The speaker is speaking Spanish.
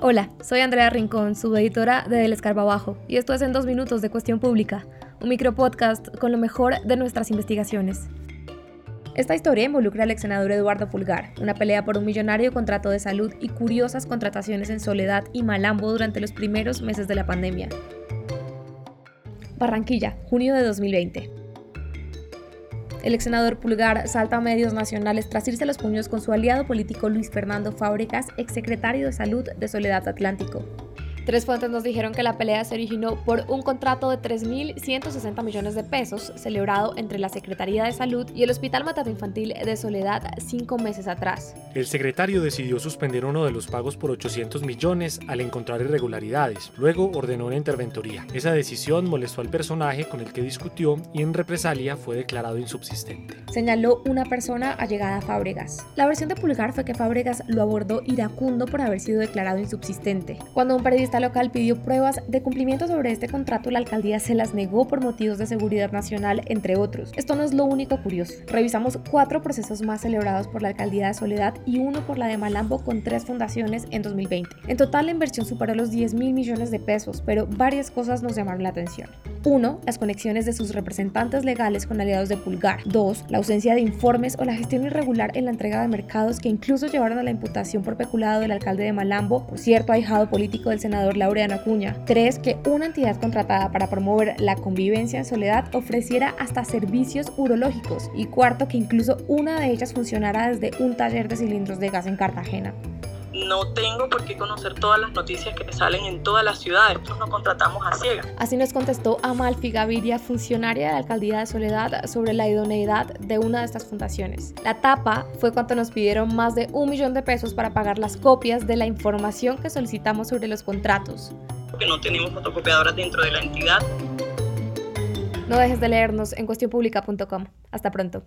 Hola, soy Andrea Rincón, subeditora de Del Escarbabajo, y esto es En Dos Minutos de Cuestión Pública, un micropodcast con lo mejor de nuestras investigaciones. Esta historia involucra al ex senador Eduardo Pulgar, una pelea por un millonario contrato de salud y curiosas contrataciones en Soledad y Malambo durante los primeros meses de la pandemia. Barranquilla, junio de 2020. El ex senador Pulgar salta a medios nacionales tras irse los puños con su aliado político Luis Fernando Fábregas, exsecretario de Salud de Soledad Atlántico. Tres fuentes nos dijeron que la pelea se originó por un contrato de 3.160 millones de pesos celebrado entre la Secretaría de Salud y el Hospital Materno Infantil de Soledad cinco meses atrás. El secretario decidió suspender uno de los pagos por 800 millones al encontrar irregularidades. Luego ordenó una interventoría. Esa decisión molestó al personaje con el que discutió y en represalia fue declarado insubsistente. Señaló una persona allegada a Fábregas. La versión de Pulgar fue que Fábregas lo abordó iracundo por haber sido declarado insubsistente. Cuando un periodista local pidió pruebas de cumplimiento sobre este contrato, la alcaldía se las negó por motivos de seguridad nacional, entre otros. Esto no es lo único curioso. Revisamos cuatro procesos más celebrados por la alcaldía de Soledad y uno por la de Malambo con tres fundaciones en 2020. En total la inversión superó los 10 mil millones de pesos, pero varias cosas nos llamaron la atención. Uno, las conexiones de sus representantes legales con aliados de Pulgar. Dos, la ausencia de informes o la gestión irregular en la entrega de mercados que incluso llevaron a la imputación por peculado del alcalde de Malambo, por cierto ahijado político del senador Laureano Acuña. Tres, que una entidad contratada para promover la convivencia en soledad ofreciera hasta servicios urológicos. Y cuarto, que incluso una de ellas funcionara desde un taller de cilindros de gas en Cartagena no tengo por qué conocer todas las noticias que salen en todas las ciudades, nosotros no contratamos a ciegas. Así nos contestó Amalfi Gaviria, funcionaria de la alcaldía de Soledad, sobre la idoneidad de una de estas fundaciones. La tapa fue cuando nos pidieron más de un millón de pesos para pagar las copias de la información que solicitamos sobre los contratos. Porque no tenemos fotocopiadoras dentro de la entidad. No dejes de leernos en cuestionpublica.com. Hasta pronto.